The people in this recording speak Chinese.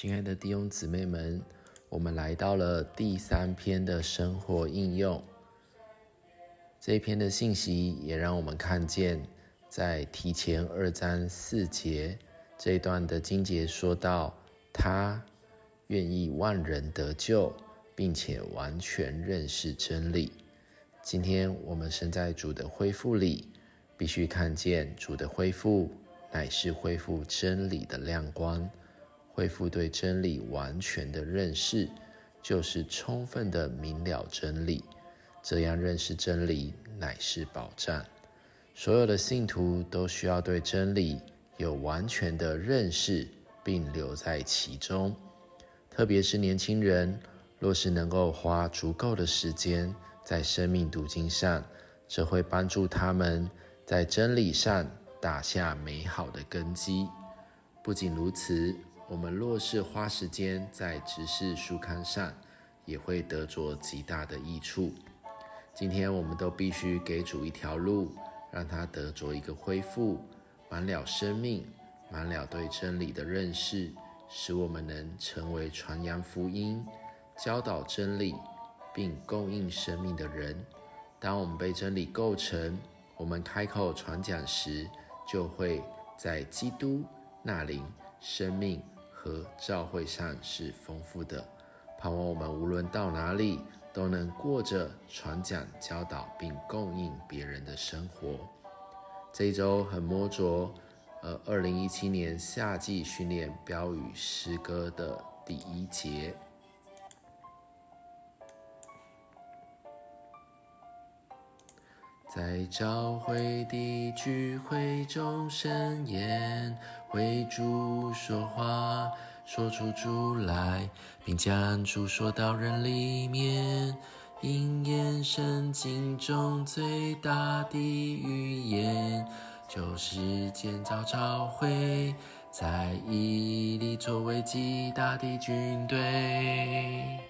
亲爱的弟兄姊妹们，我们来到了第三篇的生活应用。这一篇的信息也让我们看见，在提前二章四节这一段的经节说到，他愿意万人得救，并且完全认识真理。今天我们身在主的恢复里，必须看见主的恢复乃是恢复真理的亮光。恢复对真理完全的认识，就是充分的明了真理。这样认识真理乃是保障。所有的信徒都需要对真理有完全的认识，并留在其中。特别是年轻人，若是能够花足够的时间在生命读经上，这会帮助他们在真理上打下美好的根基。不仅如此。我们若是花时间在直视书刊上，也会得着极大的益处。今天我们都必须给主一条路，让他得着一个恢复，满了生命，满了对真理的认识，使我们能成为传扬福音、教导真理，并供应生命的人。当我们被真理构成，我们开口传讲时，就会在基督那灵生命。和教会上是丰富的，盼望我们无论到哪里都能过着传讲、教导并供应别人的生活。这一周很摸着，呃，二零一七年夏季训练标语诗歌的第一节。在教会的聚会中申言，为主说话，说出主来，并将主说到人里面。应验圣经中最大的预言，就是建造朝会，在伊犁作为极大的军队。